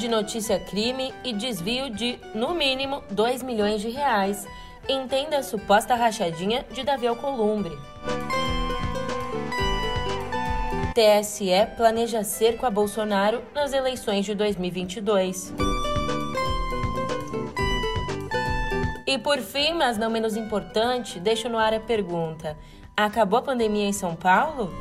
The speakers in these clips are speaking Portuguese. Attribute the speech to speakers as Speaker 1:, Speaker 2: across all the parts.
Speaker 1: de notícia crime e desvio de, no mínimo, 2 milhões de reais. Entenda a suposta rachadinha de Davi Alcolumbre. TSE planeja cerco a Bolsonaro nas eleições de 2022. E por fim, mas não menos importante, deixo no ar a pergunta: acabou a pandemia em São Paulo?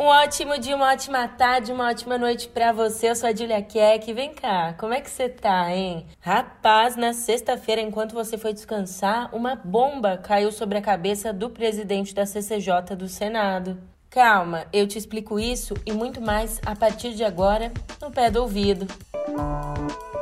Speaker 1: Um ótimo dia, uma ótima tarde, uma ótima noite para você. Eu sou a Julia Keck. Vem cá, como é que você tá, hein? Rapaz, na sexta-feira, enquanto você foi descansar, uma bomba caiu sobre a cabeça do presidente da CCJ do Senado. Calma, eu te explico isso e muito mais a partir de agora no pé do ouvido. Música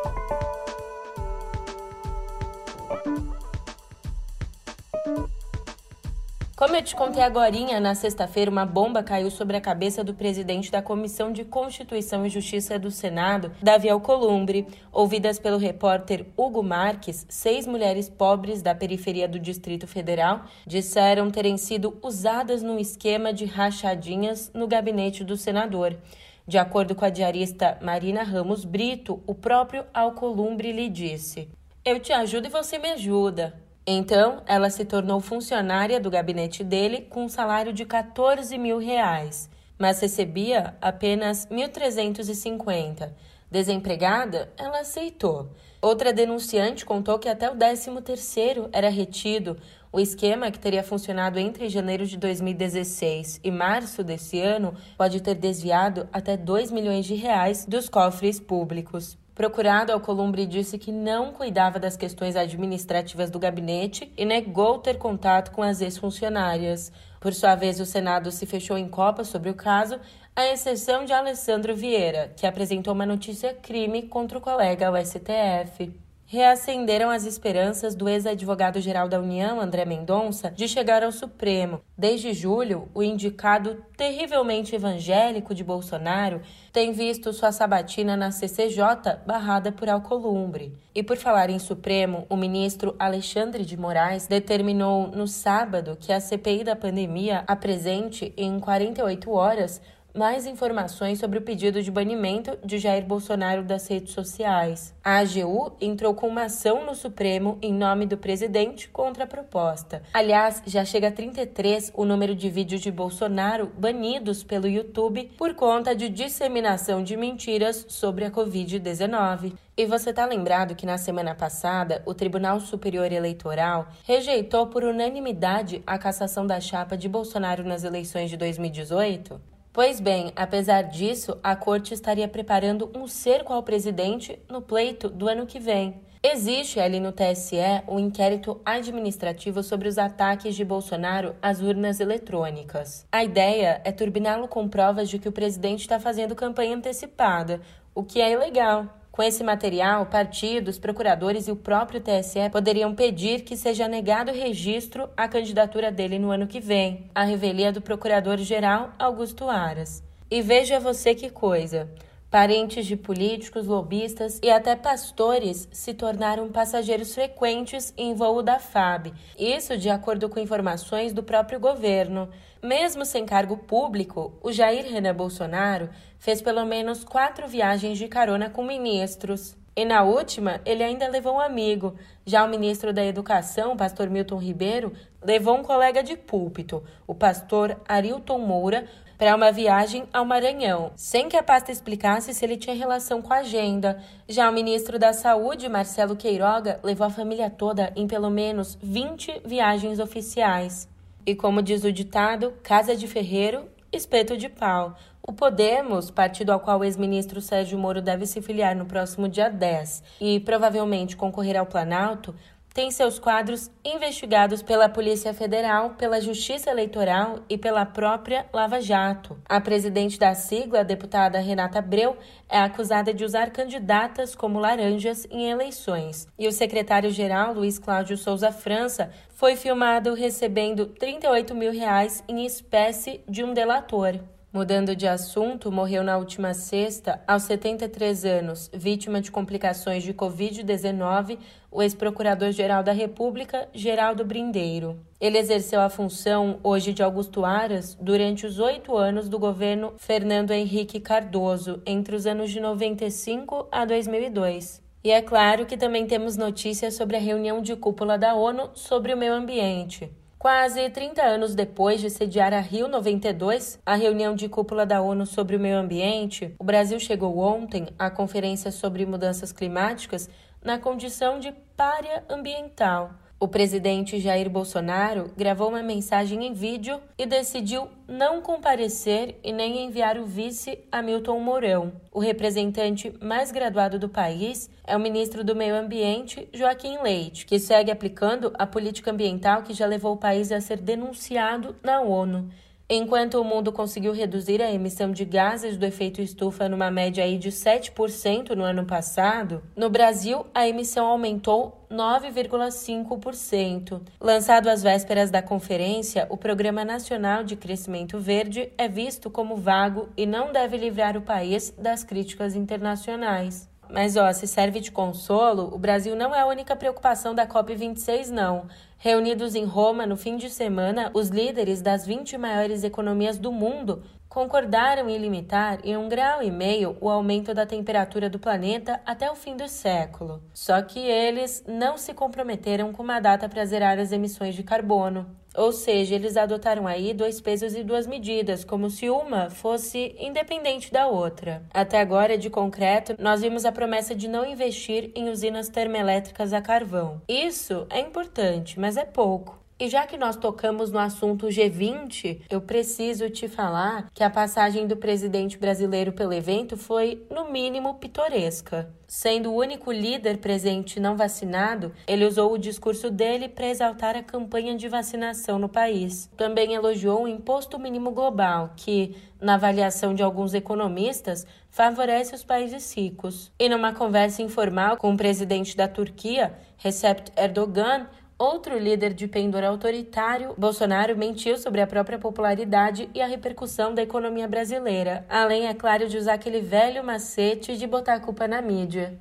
Speaker 1: Como eu te contei agora, na sexta-feira, uma bomba caiu sobre a cabeça do presidente da Comissão de Constituição e Justiça do Senado, Davi Alcolumbre. Ouvidas pelo repórter Hugo Marques, seis mulheres pobres da periferia do Distrito Federal disseram terem sido usadas num esquema de rachadinhas no gabinete do senador. De acordo com a diarista Marina Ramos Brito, o próprio Alcolumbre lhe disse: Eu te ajudo e você me ajuda. Então, ela se tornou funcionária do gabinete dele com um salário de 14 mil reais, mas recebia apenas 1.350. Desempregada, ela aceitou. Outra denunciante contou que até o 13º era retido. O esquema, que teria funcionado entre janeiro de 2016 e março desse ano, pode ter desviado até 2 milhões de reais dos cofres públicos. Procurado, Alcolumbre disse que não cuidava das questões administrativas do gabinete e negou ter contato com as ex-funcionárias. Por sua vez, o Senado se fechou em copa sobre o caso, à exceção de Alessandro Vieira, que apresentou uma notícia crime contra o colega ao STF reacenderam as esperanças do ex-advogado-geral da União, André Mendonça, de chegar ao Supremo. Desde julho, o indicado terrivelmente evangélico de Bolsonaro tem visto sua sabatina na CCJ barrada por Alcolumbre. E por falar em Supremo, o ministro Alexandre de Moraes determinou no sábado que a CPI da pandemia apresente em 48 horas mais informações sobre o pedido de banimento de Jair Bolsonaro das redes sociais. A AGU entrou com uma ação no Supremo em nome do presidente contra a proposta. Aliás, já chega a 33 o número de vídeos de Bolsonaro banidos pelo YouTube por conta de disseminação de mentiras sobre a Covid-19. E você tá lembrado que na semana passada o Tribunal Superior Eleitoral rejeitou por unanimidade a cassação da chapa de Bolsonaro nas eleições de 2018? Pois bem, apesar disso, a corte estaria preparando um cerco ao presidente no pleito do ano que vem. Existe ali no TSE um inquérito administrativo sobre os ataques de Bolsonaro às urnas eletrônicas. A ideia é turbiná-lo com provas de que o presidente está fazendo campanha antecipada, o que é ilegal. Com esse material, partidos, procuradores e o próprio TSE poderiam pedir que seja negado registro à candidatura dele no ano que vem, a revelia do procurador-geral Augusto Aras. E veja você que coisa. Parentes de políticos, lobistas e até pastores se tornaram passageiros frequentes em voo da FAB. Isso de acordo com informações do próprio governo. Mesmo sem cargo público, o Jair Renan Bolsonaro fez pelo menos quatro viagens de carona com ministros. E na última, ele ainda levou um amigo. Já o ministro da Educação, pastor Milton Ribeiro, levou um colega de púlpito, o pastor Arilton Moura, para uma viagem ao Maranhão, sem que a pasta explicasse se ele tinha relação com a agenda. Já o ministro da Saúde, Marcelo Queiroga, levou a família toda em pelo menos 20 viagens oficiais. E como diz o ditado, casa de ferreiro, espeto de pau. O Podemos, partido ao qual o ex-ministro Sérgio Moro deve se filiar no próximo dia 10 e provavelmente concorrer ao Planalto, tem seus quadros investigados pela Polícia Federal, pela Justiça Eleitoral e pela própria Lava Jato. A presidente da sigla, a deputada Renata Abreu, é acusada de usar candidatas como laranjas em eleições. E o secretário-geral, Luiz Cláudio Souza França, foi filmado recebendo 38 mil reais em espécie de um delator. Mudando de assunto, morreu na última sexta, aos 73 anos, vítima de complicações de Covid-19, o ex-procurador-geral da República, Geraldo Brindeiro. Ele exerceu a função, hoje de Augusto Aras, durante os oito anos do governo Fernando Henrique Cardoso, entre os anos de 95 a 2002. E é claro que também temos notícias sobre a reunião de cúpula da ONU sobre o meio ambiente. Quase 30 anos depois de sediar a Rio 92, a reunião de cúpula da ONU sobre o meio ambiente, o Brasil chegou ontem à Conferência sobre Mudanças Climáticas na condição de párea ambiental. O presidente Jair Bolsonaro gravou uma mensagem em vídeo e decidiu não comparecer e nem enviar o vice Hamilton Mourão. O representante mais graduado do país é o ministro do Meio Ambiente, Joaquim Leite, que segue aplicando a política ambiental que já levou o país a ser denunciado na ONU. Enquanto o mundo conseguiu reduzir a emissão de gases do efeito estufa numa média aí de 7% no ano passado, no Brasil a emissão aumentou 9,5%. Lançado às vésperas da conferência, o Programa Nacional de Crescimento Verde é visto como vago e não deve livrar o país das críticas internacionais. Mas, ó, se serve de consolo, o Brasil não é a única preocupação da COP26, não. Reunidos em Roma no fim de semana, os líderes das 20 maiores economias do mundo concordaram em limitar em um grau e meio o aumento da temperatura do planeta até o fim do século. Só que eles não se comprometeram com uma data para zerar as emissões de carbono. Ou seja, eles adotaram aí dois pesos e duas medidas, como se uma fosse independente da outra. Até agora, de concreto, nós vimos a promessa de não investir em usinas termoelétricas a carvão. Isso é importante, mas é pouco. E já que nós tocamos no assunto G20, eu preciso te falar que a passagem do presidente brasileiro pelo evento foi, no mínimo, pitoresca. Sendo o único líder presente não vacinado, ele usou o discurso dele para exaltar a campanha de vacinação no país. Também elogiou o imposto mínimo global, que, na avaliação de alguns economistas, favorece os países ricos. E numa conversa informal com o presidente da Turquia, Recep Erdogan, Outro líder de pendor autoritário, Bolsonaro mentiu sobre a própria popularidade e a repercussão da economia brasileira, além, é claro, de usar aquele velho macete de botar a culpa na mídia.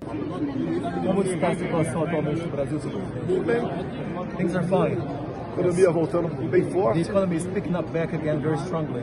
Speaker 2: Como está a situação atualmente no Brasil? Tudo bem. Things are fine.
Speaker 3: Economia voltando bem forte.
Speaker 2: The economy is picking up back again very strongly.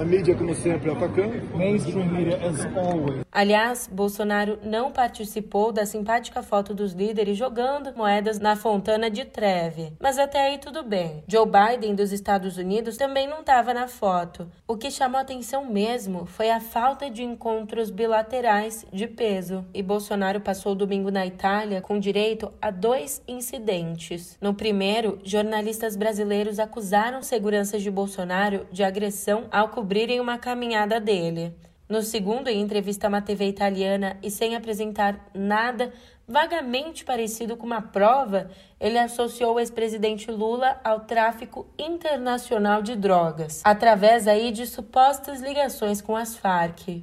Speaker 3: A mídia, como sempre, atacando.
Speaker 2: Mainstream media as always.
Speaker 1: Aliás, Bolsonaro não participou da simpática foto dos líderes jogando moedas na Fontana de Treve. Mas até aí tudo bem. Joe Biden dos Estados Unidos também não estava na foto. O que chamou atenção mesmo foi a falta de encontros bilaterais de peso. E Bolsonaro passou o domingo na Itália com direito a dois incidentes. No primeiro, jornalistas brasileiros acusaram seguranças de Bolsonaro de agressão ao cobrirem uma caminhada dele. No segundo, em entrevista a uma TV italiana e sem apresentar nada vagamente parecido com uma prova, ele associou o ex-presidente Lula ao tráfico internacional de drogas, através aí de supostas ligações com as Farc.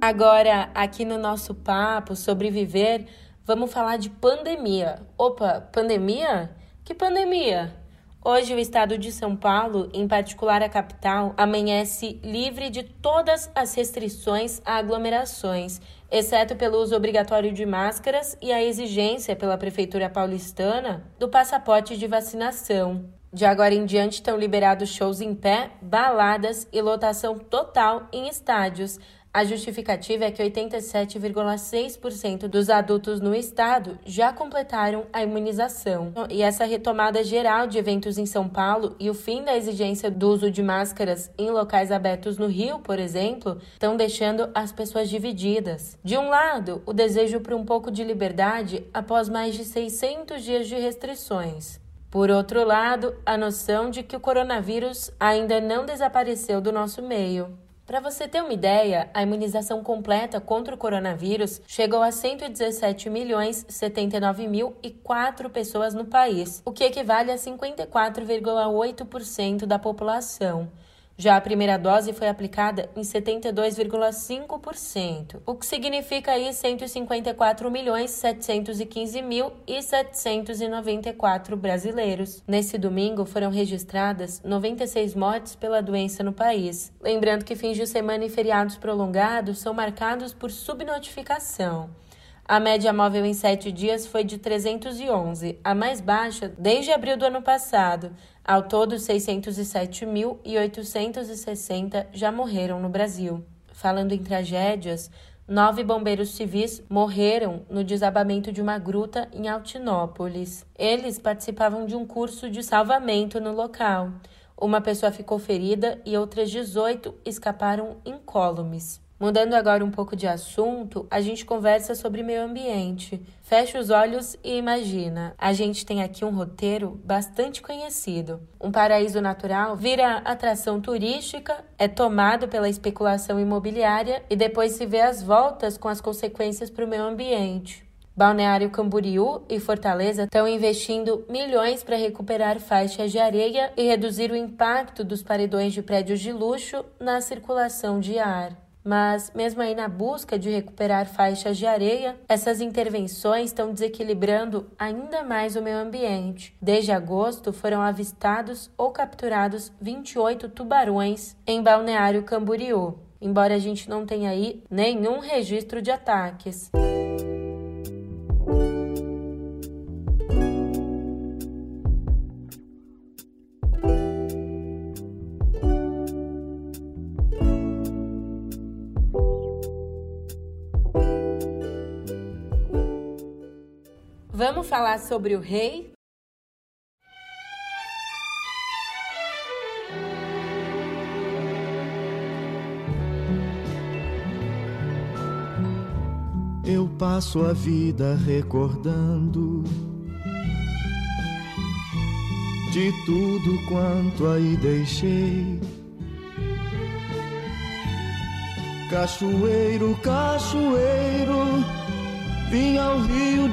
Speaker 1: Agora, aqui no nosso papo sobre viver, Vamos falar de pandemia. Opa, pandemia? Que pandemia? Hoje, o estado de São Paulo, em particular a capital, amanhece livre de todas as restrições a aglomerações, exceto pelo uso obrigatório de máscaras e a exigência pela Prefeitura paulistana do passaporte de vacinação. De agora em diante estão liberados shows em pé, baladas e lotação total em estádios, a justificativa é que 87,6% dos adultos no estado já completaram a imunização. E essa retomada geral de eventos em São Paulo e o fim da exigência do uso de máscaras em locais abertos no Rio, por exemplo, estão deixando as pessoas divididas. De um lado, o desejo por um pouco de liberdade após mais de 600 dias de restrições. Por outro lado, a noção de que o coronavírus ainda não desapareceu do nosso meio. Para você ter uma ideia, a imunização completa contra o coronavírus chegou a 117 milhões 79 mil e 4 pessoas no país, o que equivale a 54,8% da população. Já a primeira dose foi aplicada em 72,5%, o que significa aí 154 milhões 715 mil e 794 brasileiros. Nesse domingo foram registradas 96 mortes pela doença no país. Lembrando que fins de semana e feriados prolongados são marcados por subnotificação. A média móvel em sete dias foi de 311, a mais baixa desde abril do ano passado. Ao todo, 607.860 já morreram no Brasil. Falando em tragédias, nove bombeiros civis morreram no desabamento de uma gruta em Altinópolis. Eles participavam de um curso de salvamento no local. Uma pessoa ficou ferida e outras 18 escaparam incólumes. Mudando agora um pouco de assunto, a gente conversa sobre meio ambiente. Fecha os olhos e imagina. A gente tem aqui um roteiro bastante conhecido. Um paraíso natural vira atração turística, é tomado pela especulação imobiliária e depois se vê as voltas com as consequências para o meio ambiente. Balneário Camboriú e Fortaleza estão investindo milhões para recuperar faixas de areia e reduzir o impacto dos paredões de prédios de luxo na circulação de ar. Mas, mesmo aí na busca de recuperar faixas de areia, essas intervenções estão desequilibrando ainda mais o meio ambiente. Desde agosto, foram avistados ou capturados 28 tubarões em Balneário Camboriú, embora a gente não tenha aí nenhum registro de ataques. Vamos falar sobre o rei?
Speaker 4: Eu passo a vida recordando de tudo quanto aí deixei. Cachoeiro, cachoeiro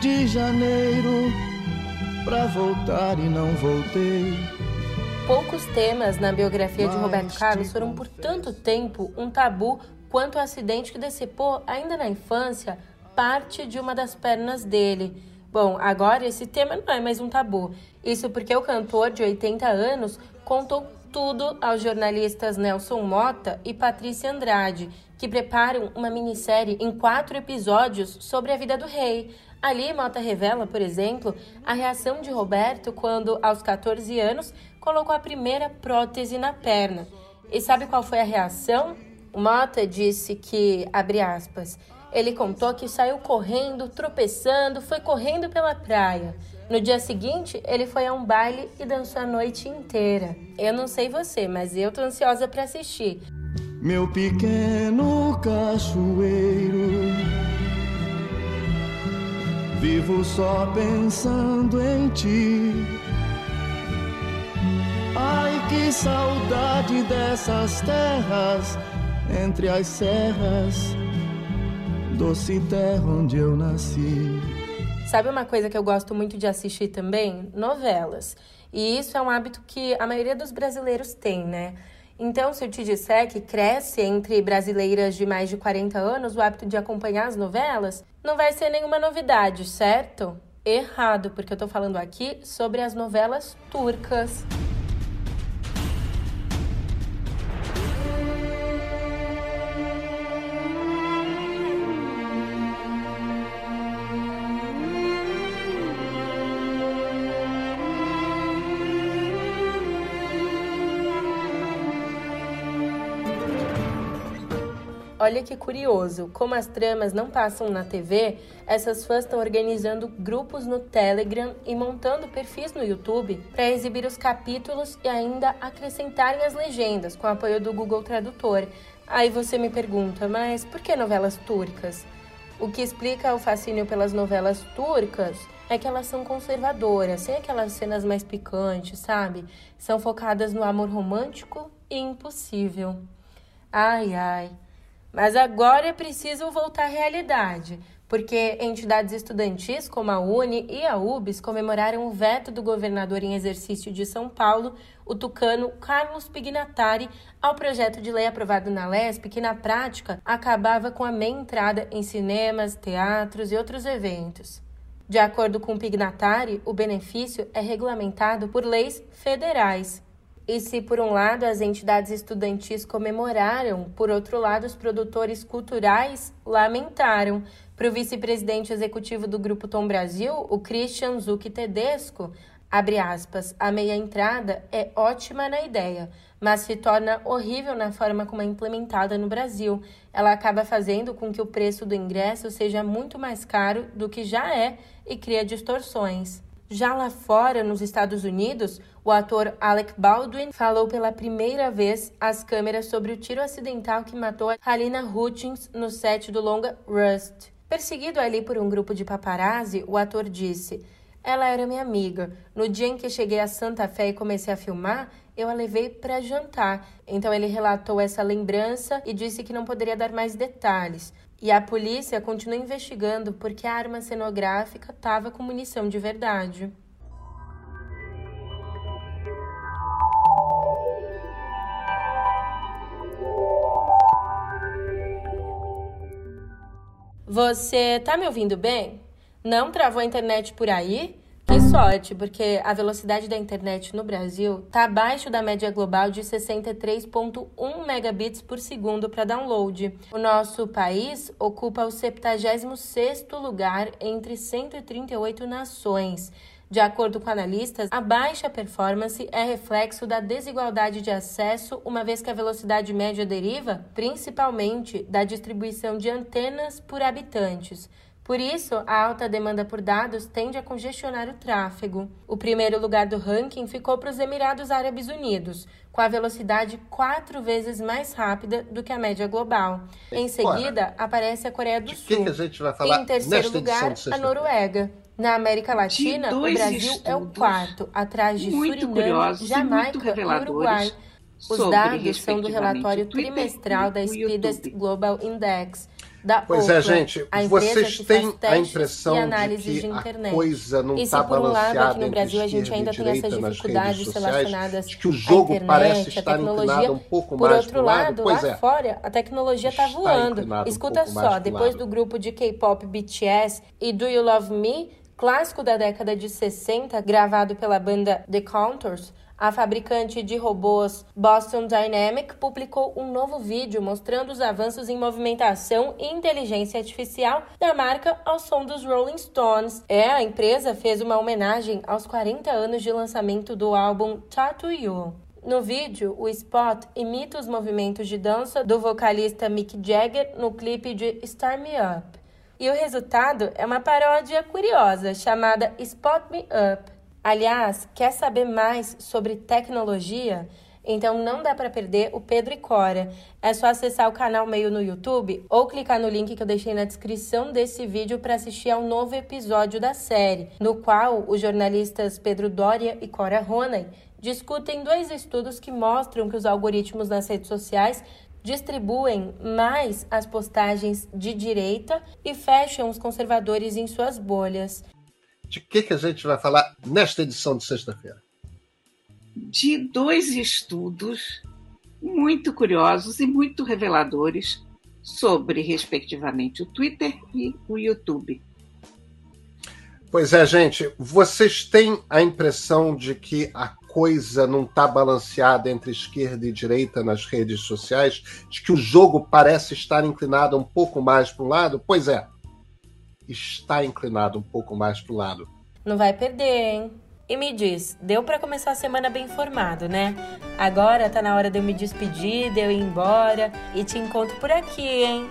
Speaker 4: de Janeiro pra voltar e não voltei.
Speaker 1: Poucos temas na biografia de Roberto Carlos foram por tanto tempo um tabu quanto o acidente que decepou, ainda na infância, parte de uma das pernas dele. Bom, agora esse tema não é mais um tabu. Isso porque o cantor de 80 anos contou tudo aos jornalistas Nelson Mota e Patrícia Andrade que preparam uma minissérie em quatro episódios sobre a vida do rei. Ali, Mota revela, por exemplo, a reação de Roberto quando, aos 14 anos, colocou a primeira prótese na perna. E sabe qual foi a reação? Mota disse que, abre aspas, ele contou que saiu correndo, tropeçando, foi correndo pela praia. No dia seguinte, ele foi a um baile e dançou a noite inteira. Eu não sei você, mas eu tô ansiosa para assistir
Speaker 4: meu pequeno cachoeiro. Vivo só pensando em ti. Ai, que saudade dessas terras entre as serras, doce terra onde eu nasci.
Speaker 1: Sabe uma coisa que eu gosto muito de assistir também? Novelas. E isso é um hábito que a maioria dos brasileiros tem, né? Então, se eu te disser que cresce entre brasileiras de mais de 40 anos o hábito de acompanhar as novelas, não vai ser nenhuma novidade, certo? Errado, porque eu tô falando aqui sobre as novelas turcas. Olha que curioso, como as tramas não passam na TV, essas fãs estão organizando grupos no Telegram e montando perfis no YouTube para exibir os capítulos e ainda acrescentarem as legendas com o apoio do Google Tradutor. Aí você me pergunta, mas por que novelas turcas? O que explica o fascínio pelas novelas turcas é que elas são conservadoras, sem aquelas cenas mais picantes, sabe? São focadas no amor romântico e impossível. Ai, ai. Mas agora é preciso voltar à realidade, porque entidades estudantis como a UNE e a UBS comemoraram o veto do governador em exercício de São Paulo, o tucano Carlos Pignatari, ao projeto de lei aprovado na LESP, que na prática acabava com a meia entrada em cinemas, teatros e outros eventos. De acordo com Pignatari, o benefício é regulamentado por leis federais. E se, por um lado, as entidades estudantis comemoraram, por outro lado, os produtores culturais lamentaram. Para o vice-presidente executivo do Grupo Tom Brasil, o Christian Zucchi Tedesco, abre aspas, a meia entrada é ótima na ideia, mas se torna horrível na forma como é implementada no Brasil. Ela acaba fazendo com que o preço do ingresso seja muito mais caro do que já é e cria distorções. Já lá fora, nos Estados Unidos, o ator Alec Baldwin falou pela primeira vez às câmeras sobre o tiro acidental que matou a Halina Hutchins no set do longa Rust. Perseguido ali por um grupo de paparazzi, o ator disse: Ela era minha amiga. No dia em que cheguei a Santa Fé e comecei a filmar, eu a levei para jantar. Então ele relatou essa lembrança e disse que não poderia dar mais detalhes. E a polícia continua investigando porque a arma cenográfica estava com munição de verdade. Você tá me ouvindo bem? Não travou a internet por aí? Que sorte, porque a velocidade da internet no Brasil está abaixo da média global de 63.1 megabits por segundo para download. O nosso país ocupa o 76º lugar entre 138 nações. De acordo com analistas, a baixa performance é reflexo da desigualdade de acesso, uma vez que a velocidade média deriva principalmente da distribuição de antenas por habitantes. Por isso, a alta demanda por dados tende a congestionar o tráfego. O primeiro lugar do ranking ficou para os Emirados Árabes Unidos, com a velocidade quatro vezes mais rápida do que a média global. Em seguida, aparece a Coreia do Sul.
Speaker 5: Que que a gente vai falar
Speaker 1: e em terceiro lugar, a Noruega. Na América Latina, o Brasil é o quarto, atrás de Suriname, Jamaica e Uruguai. Os dados são do relatório trimestral da Speedest Global Index, da
Speaker 5: pois
Speaker 1: Ookla,
Speaker 5: é, gente,
Speaker 1: a
Speaker 5: vocês têm a impressão
Speaker 1: de
Speaker 5: que
Speaker 1: de
Speaker 5: a coisa não
Speaker 1: e
Speaker 5: está
Speaker 1: se por um lado
Speaker 5: balanceada
Speaker 1: aqui no Brasil a gente ainda tem essas dificuldades
Speaker 5: sociais,
Speaker 1: relacionadas
Speaker 5: de que o jogo
Speaker 1: à internet,
Speaker 5: parece estar
Speaker 1: tecnologia,
Speaker 5: inclinado um pouco
Speaker 1: por
Speaker 5: mais
Speaker 1: outro
Speaker 5: para o lado,
Speaker 1: lado,
Speaker 5: pois
Speaker 1: lá
Speaker 5: é.
Speaker 1: fora a tecnologia está
Speaker 5: Está
Speaker 1: voando.
Speaker 5: um
Speaker 1: Escuta
Speaker 5: mais
Speaker 1: só, depois do grupo de K-pop BTS e Do You Love Me, clássico da década de 60, gravado pela banda The Contours, a fabricante de robôs Boston Dynamic publicou um novo vídeo mostrando os avanços em movimentação e inteligência artificial da marca ao som dos Rolling Stones. É, a empresa fez uma homenagem aos 40 anos de lançamento do álbum Tattoo You. No vídeo, o spot imita os movimentos de dança do vocalista Mick Jagger no clipe de Start Me Up. E o resultado é uma paródia curiosa chamada Spot Me Up. Aliás, quer saber mais sobre tecnologia? Então não dá para perder o Pedro e Cora. É só acessar o canal Meio no YouTube ou clicar no link que eu deixei na descrição desse vídeo para assistir ao novo episódio da série, no qual os jornalistas Pedro Doria e Cora Ronay discutem dois estudos que mostram que os algoritmos nas redes sociais distribuem mais as postagens de direita e fecham os conservadores em suas bolhas.
Speaker 5: De que, que a gente vai falar nesta edição de sexta-feira?
Speaker 6: de dois estudos muito curiosos e muito reveladores sobre, respectivamente, o Twitter e o YouTube.
Speaker 5: Pois é, gente, vocês têm a impressão de que a coisa não está balanceada entre esquerda e direita nas redes sociais? De que o jogo parece estar inclinado um pouco mais para um lado? Pois é, está inclinado um pouco mais para o lado.
Speaker 1: Não vai perder, hein? E me diz, deu para começar a semana bem informado, né? Agora tá na hora de eu me despedir, de eu ir embora e te encontro por aqui, hein?